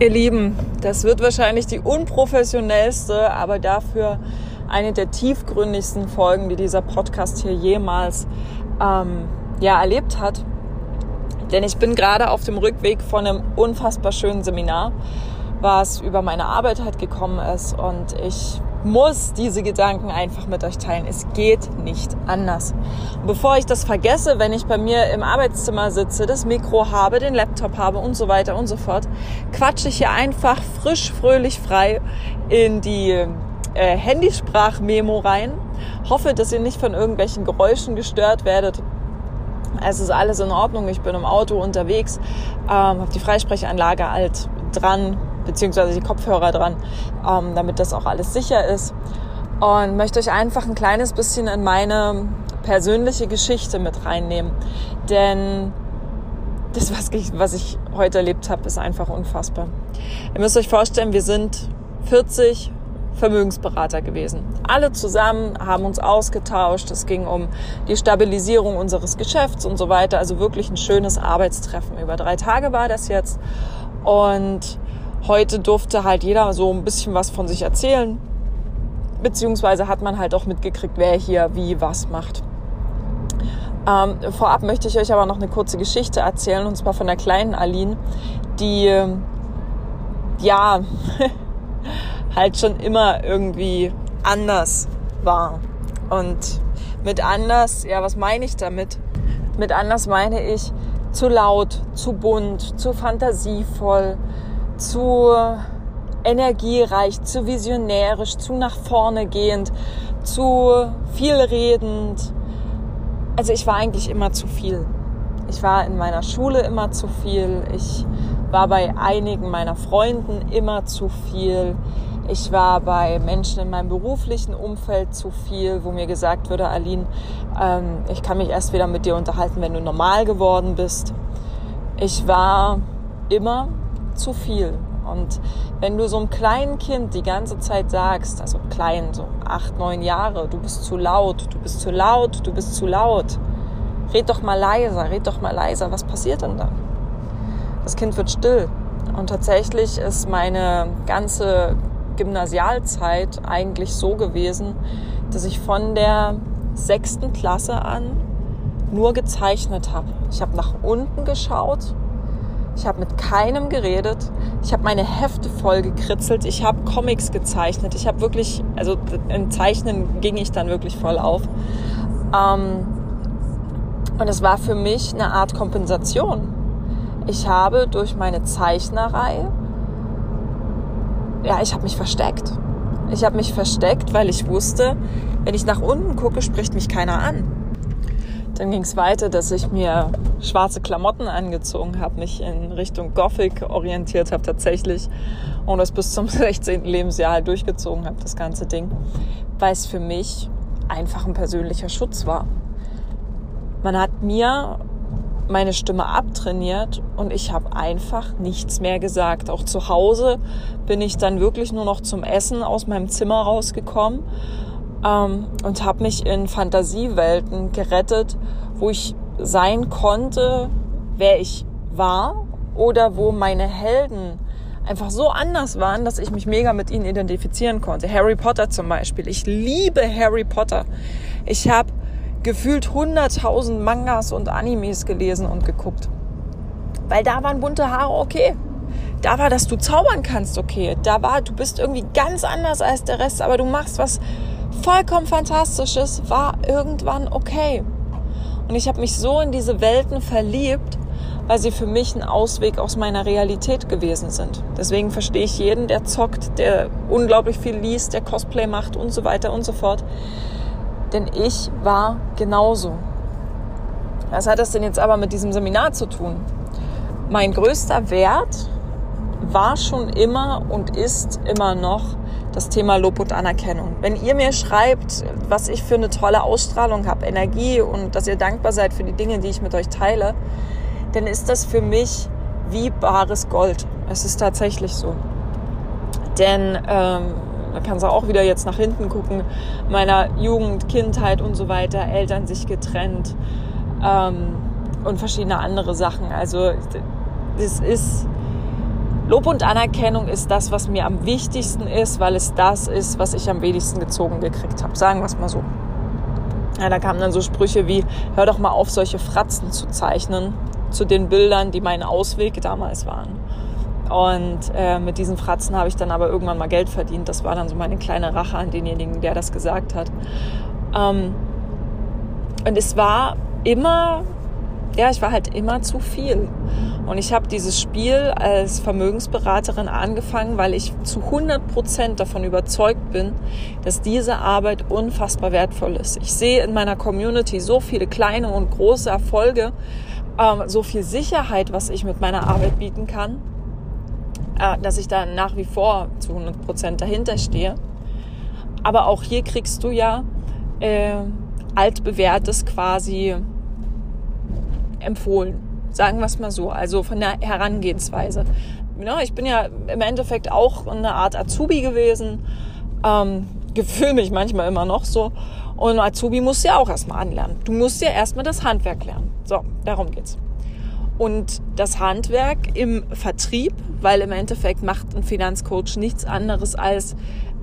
Ihr Lieben, das wird wahrscheinlich die unprofessionellste, aber dafür eine der tiefgründigsten Folgen, die dieser Podcast hier jemals ähm, ja, erlebt hat. Denn ich bin gerade auf dem Rückweg von einem unfassbar schönen Seminar, was über meine Arbeit halt gekommen ist. Und ich muss diese Gedanken einfach mit euch teilen. Es geht nicht anders. Und bevor ich das vergesse, wenn ich bei mir im Arbeitszimmer sitze, das Mikro habe, den Laptop habe und so weiter und so fort, quatsche ich hier einfach frisch, fröhlich, frei in die äh, Handysprachmemo rein. Hoffe, dass ihr nicht von irgendwelchen Geräuschen gestört werdet. Es ist alles in Ordnung. Ich bin im Auto unterwegs, ähm, habe die Freisprechanlage halt dran, beziehungsweise die Kopfhörer dran, ähm, damit das auch alles sicher ist. Und möchte euch einfach ein kleines bisschen in meine persönliche Geschichte mit reinnehmen. Denn das, was ich, was ich heute erlebt habe, ist einfach unfassbar. Ihr müsst euch vorstellen, wir sind 40 Vermögensberater gewesen. Alle zusammen haben uns ausgetauscht. Es ging um die Stabilisierung unseres Geschäfts und so weiter. Also wirklich ein schönes Arbeitstreffen. Über drei Tage war das jetzt. Und Heute durfte halt jeder so ein bisschen was von sich erzählen. Beziehungsweise hat man halt auch mitgekriegt, wer hier wie was macht. Ähm, vorab möchte ich euch aber noch eine kurze Geschichte erzählen, und zwar von der kleinen Aline, die ja halt schon immer irgendwie anders war. Und mit anders, ja, was meine ich damit? Mit anders meine ich zu laut, zu bunt, zu fantasievoll, zu energiereich, zu visionärisch, zu nach vorne gehend, zu vielredend. Also ich war eigentlich immer zu viel. Ich war in meiner Schule immer zu viel. Ich war bei einigen meiner Freunden immer zu viel. Ich war bei Menschen in meinem beruflichen Umfeld zu viel, wo mir gesagt würde, Aline, ähm, ich kann mich erst wieder mit dir unterhalten, wenn du normal geworden bist. Ich war immer zu viel. Und wenn du so einem kleinen Kind die ganze Zeit sagst, also klein, so acht, neun Jahre, du bist zu laut, du bist zu laut, du bist zu laut, red doch mal leiser, red doch mal leiser, was passiert denn dann? Das Kind wird still. Und tatsächlich ist meine ganze Gymnasialzeit eigentlich so gewesen, dass ich von der sechsten Klasse an nur gezeichnet habe. Ich habe nach unten geschaut ich habe mit keinem geredet. Ich habe meine Hefte voll gekritzelt. Ich habe Comics gezeichnet. Ich habe wirklich, also im Zeichnen ging ich dann wirklich voll auf. Ähm, und es war für mich eine Art Kompensation. Ich habe durch meine Zeichnerei, ja, ich habe mich versteckt. Ich habe mich versteckt, weil ich wusste, wenn ich nach unten gucke, spricht mich keiner an. Dann ging es weiter, dass ich mir schwarze Klamotten angezogen habe, mich in Richtung Gothic orientiert habe tatsächlich und das bis zum 16. Lebensjahr halt durchgezogen habe, das ganze Ding, weil es für mich einfach ein persönlicher Schutz war. Man hat mir meine Stimme abtrainiert und ich habe einfach nichts mehr gesagt. Auch zu Hause bin ich dann wirklich nur noch zum Essen aus meinem Zimmer rausgekommen ähm, und habe mich in Fantasiewelten gerettet, wo ich sein konnte, wer ich war oder wo meine Helden einfach so anders waren, dass ich mich mega mit ihnen identifizieren konnte. Harry Potter zum Beispiel. Ich liebe Harry Potter. Ich habe gefühlt 100.000 Mangas und Animes gelesen und geguckt. Weil da waren bunte Haare okay. Da war, dass du zaubern kannst okay. Da war, du bist irgendwie ganz anders als der Rest, aber du machst was vollkommen Fantastisches war irgendwann okay. Und ich habe mich so in diese Welten verliebt, weil sie für mich ein Ausweg aus meiner Realität gewesen sind. Deswegen verstehe ich jeden, der zockt, der unglaublich viel liest, der Cosplay macht und so weiter und so fort. Denn ich war genauso. Was hat das denn jetzt aber mit diesem Seminar zu tun? Mein größter Wert war schon immer und ist immer noch das Thema Lob und Anerkennung. Wenn ihr mir schreibt, was ich für eine tolle Ausstrahlung habe, Energie und dass ihr dankbar seid für die Dinge, die ich mit euch teile, dann ist das für mich wie bares Gold. Es ist tatsächlich so. Denn ähm, man kann es auch wieder jetzt nach hinten gucken, meiner Jugend, Kindheit und so weiter, Eltern sich getrennt ähm, und verschiedene andere Sachen. Also es ist Lob und Anerkennung ist das, was mir am wichtigsten ist, weil es das ist, was ich am wenigsten gezogen gekriegt habe. Sagen wir es mal so. Ja, da kamen dann so Sprüche wie, hör doch mal auf, solche Fratzen zu zeichnen zu den Bildern, die mein Ausweg damals waren. Und äh, mit diesen Fratzen habe ich dann aber irgendwann mal Geld verdient. Das war dann so meine kleine Rache an denjenigen, der das gesagt hat. Ähm, und es war immer, ja, ich war halt immer zu viel. Und ich habe dieses Spiel als Vermögensberaterin angefangen, weil ich zu 100 Prozent davon überzeugt bin, dass diese Arbeit unfassbar wertvoll ist. Ich sehe in meiner Community so viele kleine und große Erfolge, ähm, so viel Sicherheit, was ich mit meiner Arbeit bieten kann äh, dass ich da nach wie vor zu 100 Prozent dahinter stehe. Aber auch hier kriegst du ja äh, altbewährtes quasi empfohlen. Sagen wir es mal so, also von der Herangehensweise. Ja, ich bin ja im Endeffekt auch eine Art Azubi gewesen, ähm, gefühle mich manchmal immer noch so. Und Azubi musst du ja auch erstmal anlernen. Du musst ja erstmal das Handwerk lernen. So, darum geht's und das Handwerk im Vertrieb, weil im Endeffekt macht ein Finanzcoach nichts anderes als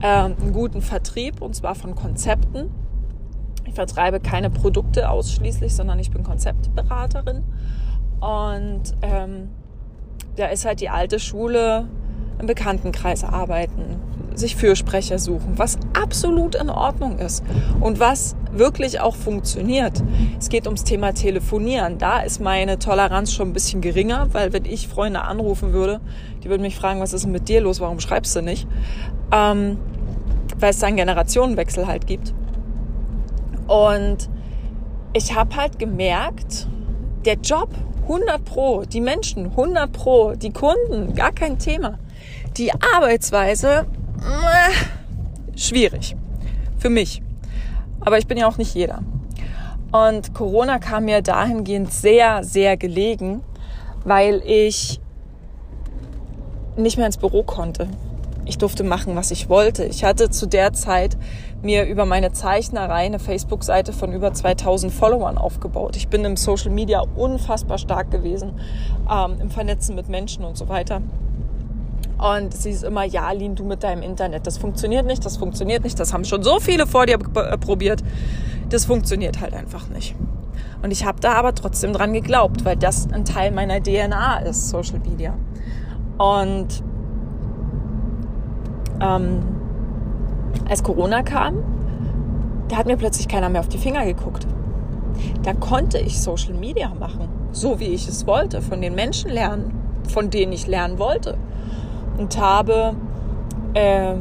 äh, einen guten Vertrieb und zwar von Konzepten. Ich vertreibe keine Produkte ausschließlich, sondern ich bin Konzeptberaterin und ähm, da ist halt die alte Schule im Bekanntenkreis arbeiten, sich Fürsprecher suchen, was absolut in Ordnung ist und was wirklich auch funktioniert. Es geht ums Thema Telefonieren. Da ist meine Toleranz schon ein bisschen geringer, weil wenn ich Freunde anrufen würde, die würden mich fragen, was ist denn mit dir los, warum schreibst du nicht? Ähm, weil es da einen Generationenwechsel halt gibt. Und ich habe halt gemerkt, der Job 100 Pro, die Menschen 100 Pro, die Kunden, gar kein Thema. Die Arbeitsweise äh, schwierig. Für mich. Aber ich bin ja auch nicht jeder. Und Corona kam mir dahingehend sehr, sehr gelegen, weil ich nicht mehr ins Büro konnte. Ich durfte machen, was ich wollte. Ich hatte zu der Zeit mir über meine Zeichnerei eine Facebook-Seite von über 2000 Followern aufgebaut. Ich bin im Social Media unfassbar stark gewesen, ähm, im Vernetzen mit Menschen und so weiter. Und sie ist immer, ja, Lin, du mit deinem Internet. Das funktioniert nicht, das funktioniert nicht. Das haben schon so viele vor dir äh, probiert. Das funktioniert halt einfach nicht. Und ich habe da aber trotzdem dran geglaubt, weil das ein Teil meiner DNA ist, Social Media. Und ähm, als Corona kam, da hat mir plötzlich keiner mehr auf die Finger geguckt. Da konnte ich Social Media machen, so wie ich es wollte, von den Menschen lernen, von denen ich lernen wollte und habe äh,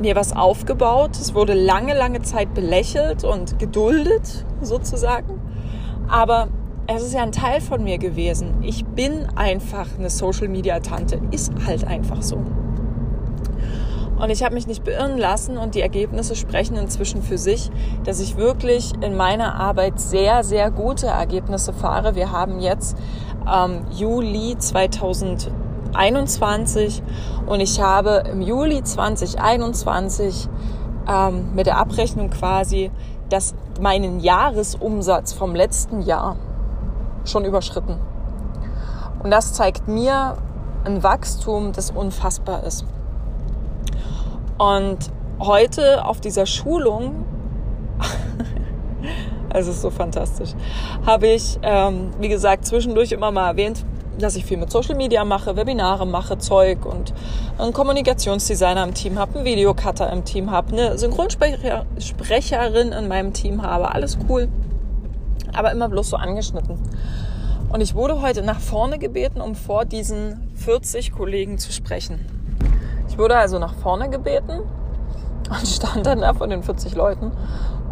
mir was aufgebaut. Es wurde lange, lange Zeit belächelt und geduldet sozusagen. Aber es ist ja ein Teil von mir gewesen. Ich bin einfach eine Social-Media-Tante. Ist halt einfach so. Und ich habe mich nicht beirren lassen und die Ergebnisse sprechen inzwischen für sich, dass ich wirklich in meiner Arbeit sehr, sehr gute Ergebnisse fahre. Wir haben jetzt ähm, Juli 2020 2021 und ich habe im Juli 2021 ähm, mit der Abrechnung quasi das, meinen Jahresumsatz vom letzten Jahr schon überschritten. Und das zeigt mir ein Wachstum, das unfassbar ist. Und heute auf dieser Schulung, es ist so fantastisch, habe ich, ähm, wie gesagt, zwischendurch immer mal erwähnt, dass ich viel mit Social Media mache, Webinare mache, Zeug und einen Kommunikationsdesigner im Team habe, einen Videocutter im Team habe, eine Synchronsprecherin in meinem Team habe. Alles cool, aber immer bloß so angeschnitten. Und ich wurde heute nach vorne gebeten, um vor diesen 40 Kollegen zu sprechen. Ich wurde also nach vorne gebeten und stand dann da von den 40 Leuten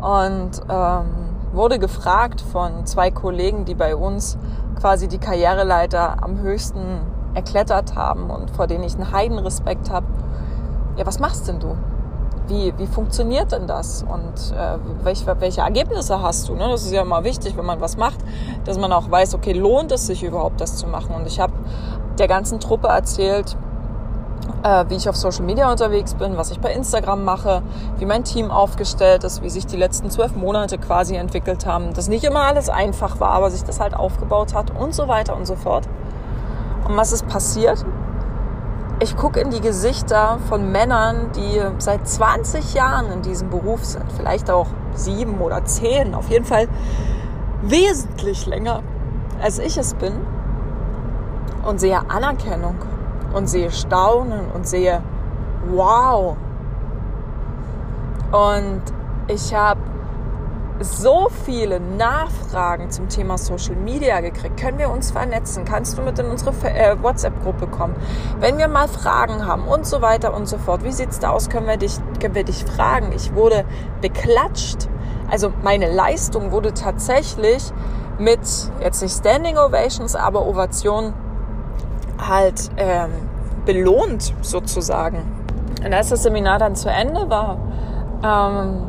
und ähm, wurde gefragt von zwei Kollegen, die bei uns quasi die Karriereleiter am höchsten erklettert haben und vor denen ich einen Heidenrespekt habe. Ja, was machst denn du? Wie, wie funktioniert denn das? Und äh, welche, welche Ergebnisse hast du? Ne? Das ist ja immer wichtig, wenn man was macht, dass man auch weiß, okay, lohnt es sich überhaupt, das zu machen? Und ich habe der ganzen Truppe erzählt, äh, wie ich auf Social Media unterwegs bin, was ich bei Instagram mache, wie mein Team aufgestellt ist, wie sich die letzten zwölf Monate quasi entwickelt haben, dass nicht immer alles einfach war, aber sich das halt aufgebaut hat und so weiter und so fort. Und was ist passiert? ich gucke in die Gesichter von Männern, die seit 20 Jahren in diesem Beruf sind, vielleicht auch sieben oder zehn, auf jeden Fall wesentlich länger, als ich es bin, und sehe Anerkennung und sehe Staunen und sehe Wow. Und ich habe so viele Nachfragen zum Thema Social Media gekriegt. Können wir uns vernetzen? Kannst du mit in unsere äh, WhatsApp-Gruppe kommen? Wenn wir mal Fragen haben und so weiter und so fort. Wie sieht's da aus? Können wir dich, können wir dich fragen? Ich wurde beklatscht. Also meine Leistung wurde tatsächlich mit, jetzt nicht Standing Ovations, aber Ovationen halt ähm, belohnt sozusagen. Und als das Seminar dann zu Ende war, ähm,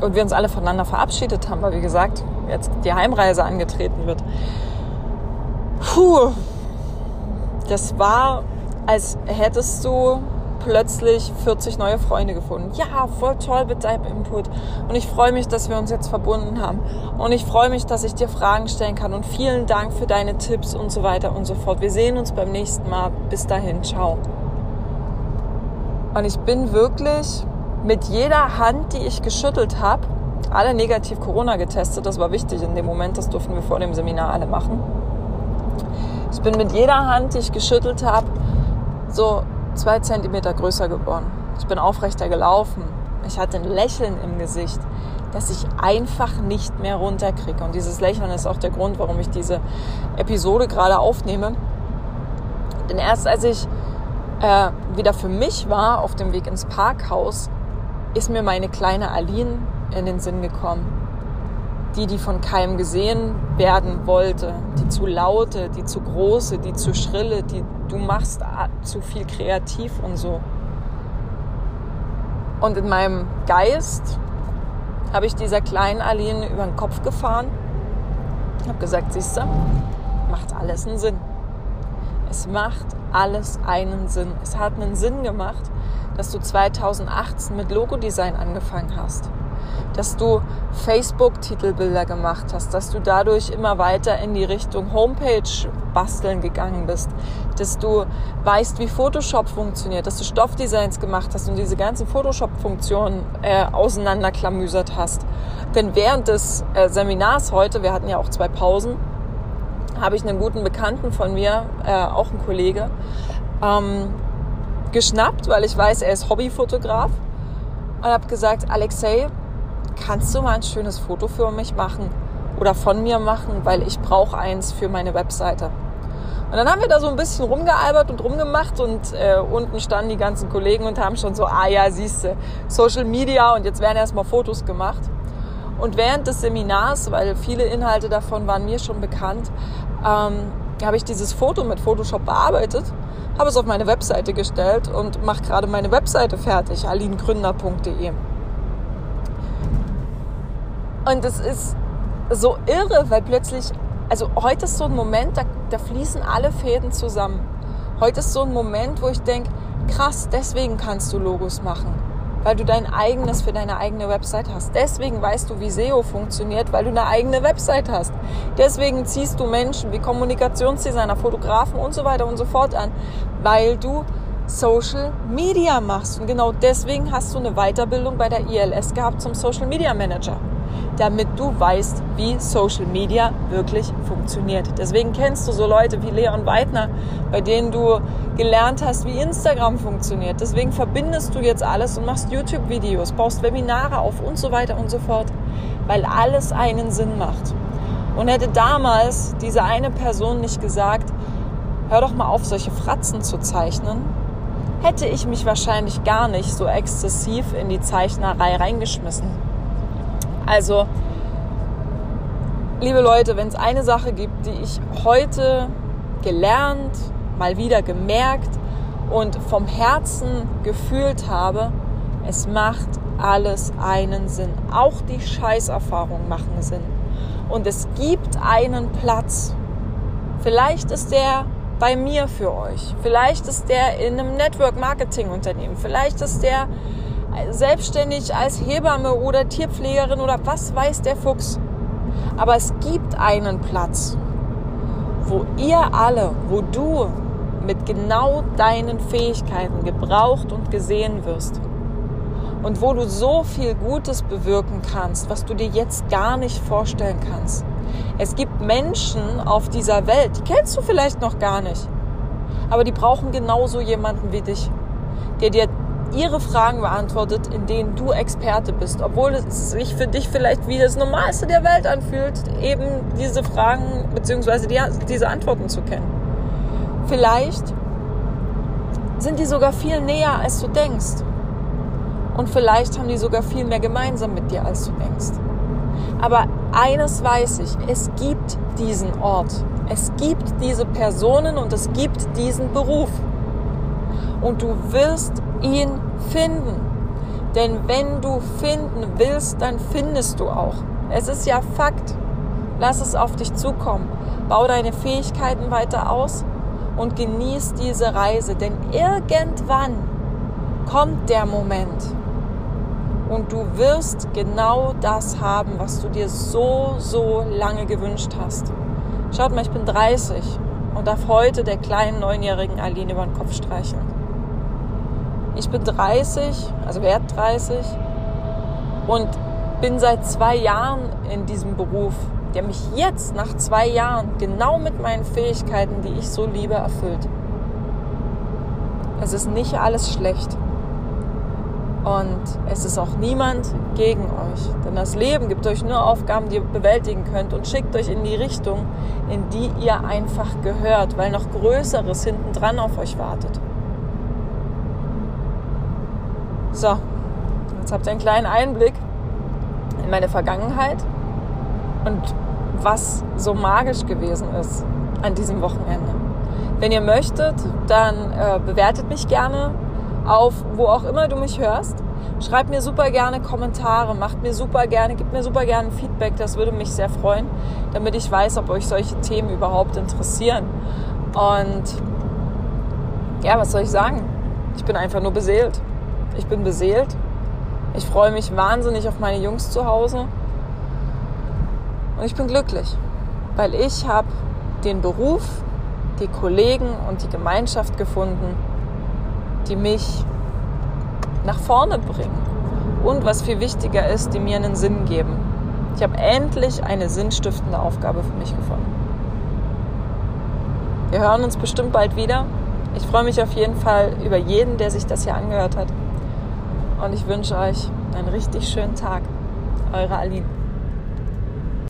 und wir uns alle voneinander verabschiedet haben, weil wie gesagt, jetzt die Heimreise angetreten wird. Puh, das war, als hättest du plötzlich 40 neue Freunde gefunden. Ja, voll toll mit deinem Input. Und ich freue mich, dass wir uns jetzt verbunden haben. Und ich freue mich, dass ich dir Fragen stellen kann. Und vielen Dank für deine Tipps und so weiter und so fort. Wir sehen uns beim nächsten Mal. Bis dahin, ciao. Und ich bin wirklich mit jeder Hand, die ich geschüttelt habe, alle negativ Corona getestet. Das war wichtig in dem Moment. Das durften wir vor dem Seminar alle machen. Ich bin mit jeder Hand, die ich geschüttelt habe, so zwei Zentimeter größer geworden. Ich bin aufrechter gelaufen. Ich hatte ein Lächeln im Gesicht, das ich einfach nicht mehr runterkriege. Und dieses Lächeln ist auch der Grund, warum ich diese Episode gerade aufnehme. Denn erst als ich äh, wieder für mich war auf dem Weg ins Parkhaus, ist mir meine kleine Aline in den Sinn gekommen. Die, die von keinem gesehen werden wollte, die zu laute, die zu große, die zu schrille, die du machst zu viel kreativ und so. Und in meinem Geist habe ich dieser kleinen Aline über den Kopf gefahren, habe gesagt, siehst du, macht alles einen Sinn. Es macht alles einen Sinn. Es hat einen Sinn gemacht, dass du 2018 mit Logodesign angefangen hast, dass du Facebook-Titelbilder gemacht hast, dass du dadurch immer weiter in die Richtung Homepage basteln gegangen bist, dass du weißt, wie Photoshop funktioniert, dass du Stoffdesigns gemacht hast und diese ganzen Photoshop-Funktionen äh, auseinanderklamüsert hast. Denn während des äh, Seminars heute, wir hatten ja auch zwei Pausen, habe ich einen guten Bekannten von mir, äh, auch ein Kollege, ähm, geschnappt, weil ich weiß, er ist Hobbyfotograf und habe gesagt, Alexei, kannst du mal ein schönes Foto für mich machen oder von mir machen, weil ich brauche eins für meine Webseite. Und dann haben wir da so ein bisschen rumgealbert und rumgemacht und äh, unten standen die ganzen Kollegen und haben schon so, ah ja, siehste, Social Media und jetzt werden erstmal Fotos gemacht. Und während des Seminars, weil viele Inhalte davon waren mir schon bekannt, ähm, habe ich dieses Foto mit Photoshop bearbeitet, habe es auf meine Webseite gestellt und mache gerade meine Webseite fertig, alingründer.de. Und es ist so irre, weil plötzlich, also heute ist so ein Moment, da, da fließen alle Fäden zusammen. Heute ist so ein Moment, wo ich denke, krass, deswegen kannst du Logos machen weil du dein eigenes für deine eigene Website hast. Deswegen weißt du, wie SEO funktioniert, weil du eine eigene Website hast. Deswegen ziehst du Menschen wie Kommunikationsdesigner, Fotografen und so weiter und so fort an, weil du Social Media machst. Und genau deswegen hast du eine Weiterbildung bei der ILS gehabt zum Social Media Manager damit du weißt, wie Social Media wirklich funktioniert. Deswegen kennst du so Leute wie Leon Weidner, bei denen du gelernt hast, wie Instagram funktioniert. Deswegen verbindest du jetzt alles und machst YouTube-Videos, baust Webinare auf und so weiter und so fort, weil alles einen Sinn macht. Und hätte damals diese eine Person nicht gesagt, hör doch mal auf, solche Fratzen zu zeichnen, hätte ich mich wahrscheinlich gar nicht so exzessiv in die Zeichnerei reingeschmissen. Also, liebe Leute, wenn es eine Sache gibt, die ich heute gelernt, mal wieder gemerkt und vom Herzen gefühlt habe, es macht alles einen Sinn. Auch die Scheißerfahrungen machen Sinn. Und es gibt einen Platz. Vielleicht ist der bei mir für euch. Vielleicht ist der in einem Network Marketing Unternehmen. Vielleicht ist der selbstständig als Hebamme oder Tierpflegerin oder was weiß der Fuchs. Aber es gibt einen Platz, wo ihr alle, wo du mit genau deinen Fähigkeiten gebraucht und gesehen wirst und wo du so viel Gutes bewirken kannst, was du dir jetzt gar nicht vorstellen kannst. Es gibt Menschen auf dieser Welt, die kennst du vielleicht noch gar nicht, aber die brauchen genauso jemanden wie dich, der dir ihre Fragen beantwortet, in denen du Experte bist, obwohl es sich für dich vielleicht wie das Normalste der Welt anfühlt, eben diese Fragen bzw. Die, diese Antworten zu kennen. Vielleicht sind die sogar viel näher, als du denkst. Und vielleicht haben die sogar viel mehr gemeinsam mit dir, als du denkst. Aber eines weiß ich, es gibt diesen Ort, es gibt diese Personen und es gibt diesen Beruf. Und du wirst ihn finden. Denn wenn du finden willst, dann findest du auch. Es ist ja Fakt. Lass es auf dich zukommen. Bau deine Fähigkeiten weiter aus und genieß diese Reise. Denn irgendwann kommt der Moment und du wirst genau das haben, was du dir so, so lange gewünscht hast. Schaut mal, ich bin 30 und darf heute der kleinen neunjährigen Aline über den Kopf streicheln. Ich bin 30, also werde 30 und bin seit zwei Jahren in diesem Beruf, der mich jetzt nach zwei Jahren genau mit meinen Fähigkeiten, die ich so liebe, erfüllt. Es ist nicht alles schlecht. Und es ist auch niemand gegen euch. Denn das Leben gibt euch nur Aufgaben, die ihr bewältigen könnt und schickt euch in die Richtung, in die ihr einfach gehört, weil noch Größeres hinten dran auf euch wartet. So, jetzt habt ihr einen kleinen Einblick in meine Vergangenheit und was so magisch gewesen ist an diesem Wochenende. Wenn ihr möchtet, dann äh, bewertet mich gerne auf wo auch immer du mich hörst. Schreibt mir super gerne Kommentare, macht mir super gerne, gibt mir super gerne Feedback, das würde mich sehr freuen, damit ich weiß, ob euch solche Themen überhaupt interessieren. Und ja, was soll ich sagen? Ich bin einfach nur beseelt. Ich bin beseelt. Ich freue mich wahnsinnig auf meine Jungs zu Hause. Und ich bin glücklich, weil ich habe den Beruf, die Kollegen und die Gemeinschaft gefunden, die mich nach vorne bringen. Und was viel wichtiger ist, die mir einen Sinn geben. Ich habe endlich eine sinnstiftende Aufgabe für mich gefunden. Wir hören uns bestimmt bald wieder. Ich freue mich auf jeden Fall über jeden, der sich das hier angehört hat und ich wünsche euch einen richtig schönen Tag. Eure Aline.